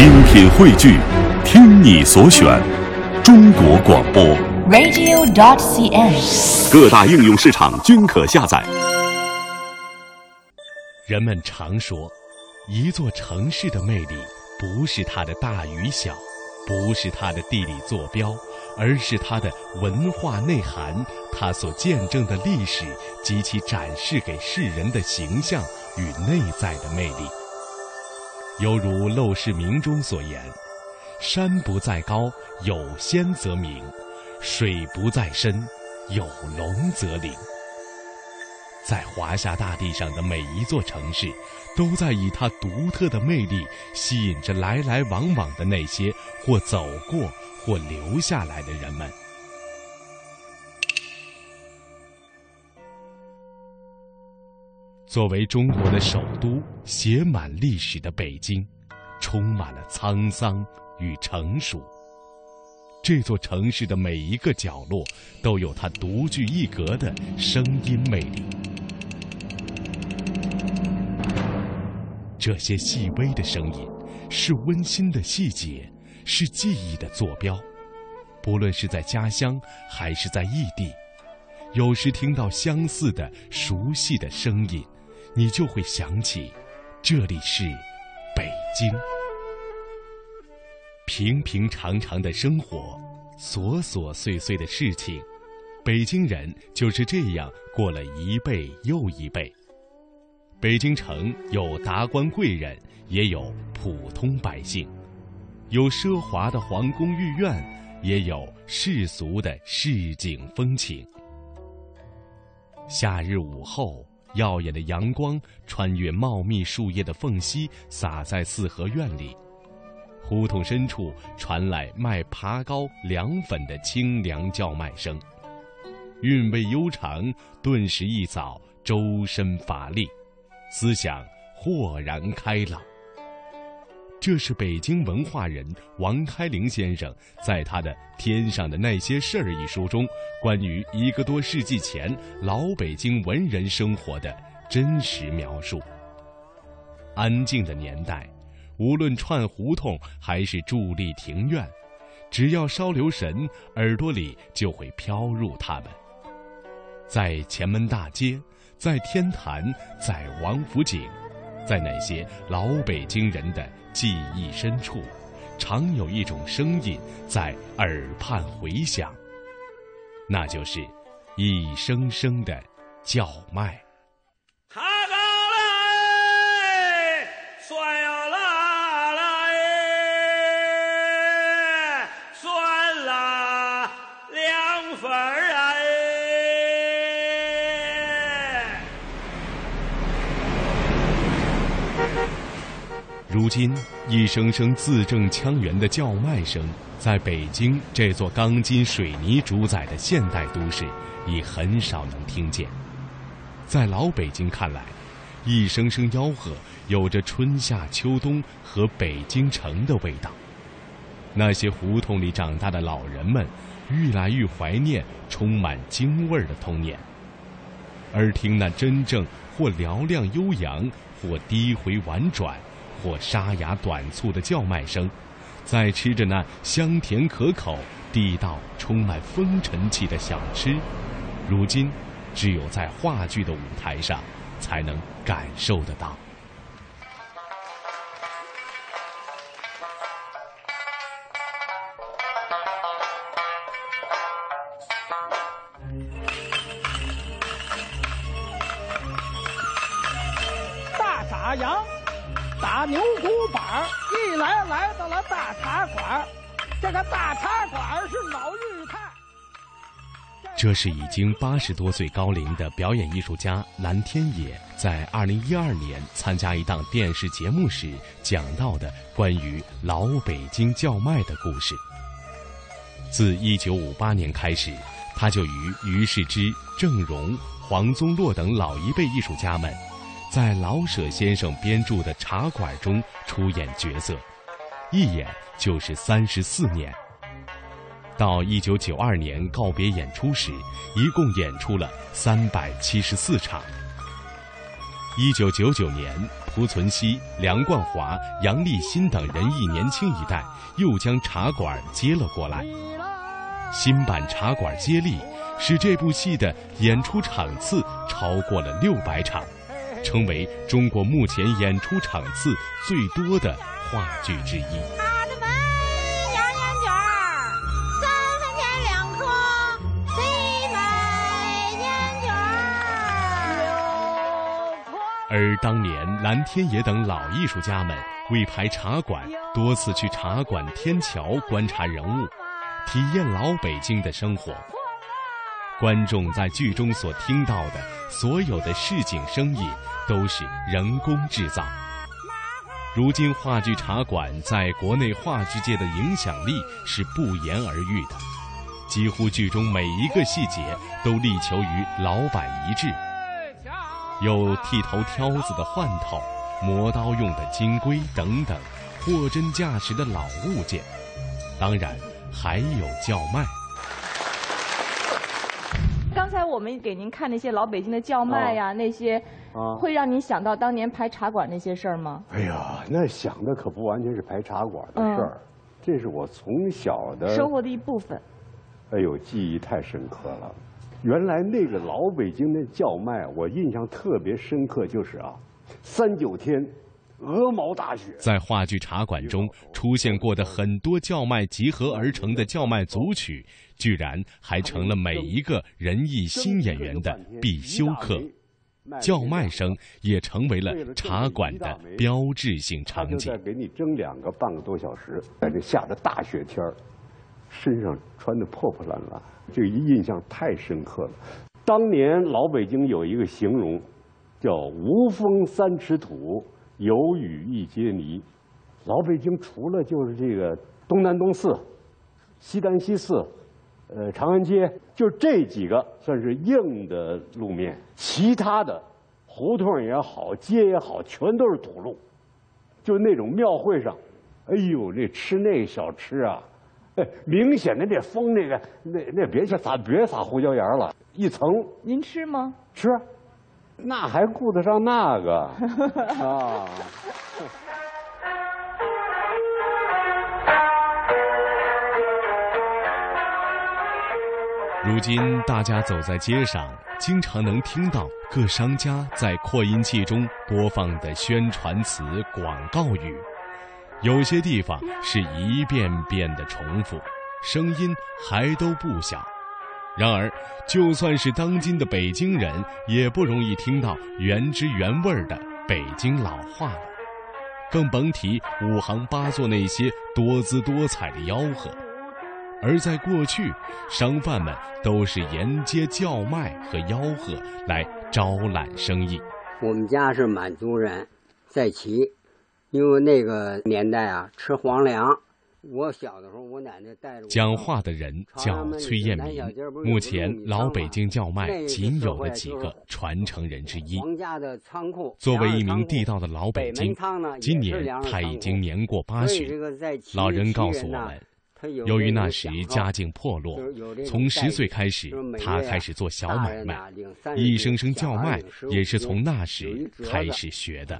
精品汇聚，听你所选，中国广播。radio.cn。各大应用市场均可下载。人们常说，一座城市的魅力不是它的大与小，不是它的地理坐标，而是它的文化内涵，它所见证的历史及其展示给世人的形象与内在的魅力。犹如《陋室铭》中所言：“山不在高，有仙则名；水不在深，有龙则灵。”在华夏大地上的每一座城市，都在以它独特的魅力吸引着来来往往的那些或走过或留下来的人们。作为中国的首都，写满历史的北京，充满了沧桑与成熟。这座城市的每一个角落，都有它独具一格的声音魅力。这些细微的声音，是温馨的细节，是记忆的坐标。不论是在家乡还是在异地，有时听到相似的、熟悉的声音，你就会想起，这里是北京。平平常常的生活，琐琐碎碎的事情，北京人就是这样过了一辈又一辈。北京城有达官贵人，也有普通百姓；有奢华的皇宫御苑，也有世俗的市井风情。夏日午后，耀眼的阳光穿越茂密树叶的缝隙，洒在四合院里。胡同深处传来卖爬糕、凉粉的清凉叫卖声，韵味悠长，顿时一扫周身乏力。思想豁然开朗。这是北京文化人王开龄先生在他的《天上的那些事儿》一书中，关于一个多世纪前老北京文人生活的真实描述。安静的年代，无论串胡同还是伫立庭院，只要稍留神，耳朵里就会飘入他们。在前门大街。在天坛，在王府井，在那些老北京人的记忆深处，常有一种声音在耳畔回响，那就是一声声的叫卖。今，一声声字正腔圆的叫卖声，在北京这座钢筋水泥主宰的现代都市，已很少能听见。在老北京看来，一声声吆喝有着春夏秋冬和北京城的味道。那些胡同里长大的老人们，愈来愈怀念充满京味儿的童年。而听那真正或嘹亮悠扬，或低回婉转。或沙哑短促的叫卖声，在吃着那香甜可口、地道充满风尘气的小吃，如今只有在话剧的舞台上才能感受得到。大傻羊。打牛骨板一来来到了大茶馆，这个大茶馆是老裕泰。这是已经八十多岁高龄的表演艺术家蓝天野在二零一二年参加一档电视节目时讲到的关于老北京叫卖的故事。自一九五八年开始，他就与于世之、郑融、黄宗洛等老一辈艺术家们。在老舍先生编著的《茶馆》中出演角色，一演就是三十四年。到一九九二年告别演出时，一共演出了三百七十四场。一九九九年濮存昕、梁冠华、杨立新等人艺年轻一代又将茶馆接了过来。新版茶馆接力，使这部戏的演出场次超过了六百场，成为中国目前演出场次最多的话剧之一。而当年蓝天野等老艺术家们为排茶馆，多次去茶馆天桥观察人物，体验老北京的生活。观众在剧中所听到的所有的市井声音，都是人工制造。如今话剧茶馆在国内话剧界的影响力是不言而喻的，几乎剧中每一个细节都力求与老板一致。有剃头挑子的换头，磨刀用的金龟等等，货真价实的老物件。当然，还有叫卖。我们给您看那些老北京的叫卖呀，那些，啊，会让您想到当年排茶馆那些事儿吗？哎呀，那想的可不完全是排茶馆的事儿，这是我从小的生活的一部分。哎呦，记忆太深刻了。原来那个老北京的叫卖，我印象特别深刻，就是啊，三九天，鹅毛大雪。在话剧茶馆中出现过的很多叫卖集合而成的叫卖组曲，居然还成了每一个仁义新演员的必修课。叫卖声也成为了茶馆的标志性场景。再给你蒸两个半个多小时，在这下着大雪天儿，身上穿的破破烂烂。这一印象太深刻了。当年老北京有一个形容，叫“无风三尺土，有雨一街泥”。老北京除了就是这个东南东四、西单西四、呃长安街，就这几个算是硬的路面，其他的胡同也好、街也好，全都是土路。就那种庙会上，哎呦，那吃那小吃啊！哎明显的这风，那个那那别撒别撒胡椒盐了，一层。您吃吗？吃，那还顾得上那个 啊？如今大家走在街上，经常能听到各商家在扩音器中播放的宣传词、广告语。有些地方是一遍遍的重复，声音还都不小。然而，就算是当今的北京人，也不容易听到原汁原味的北京老话了，更甭提五行八作那些多姿多彩的吆喝。而在过去，商贩们都是沿街叫卖和吆喝来招揽生意。我们家是满族人，在齐。因为那个年代啊，吃皇粮。我小的时候，我奶奶带着。讲话的人叫崔彦民，目前老北京叫卖仅有的几个传承人之一。作为一名地道的老北京，今年他已经年过八旬。老人告诉我们。由于那时家境破落，从十岁开始，他开始做小买卖，一声声叫卖也是从那时开始学的。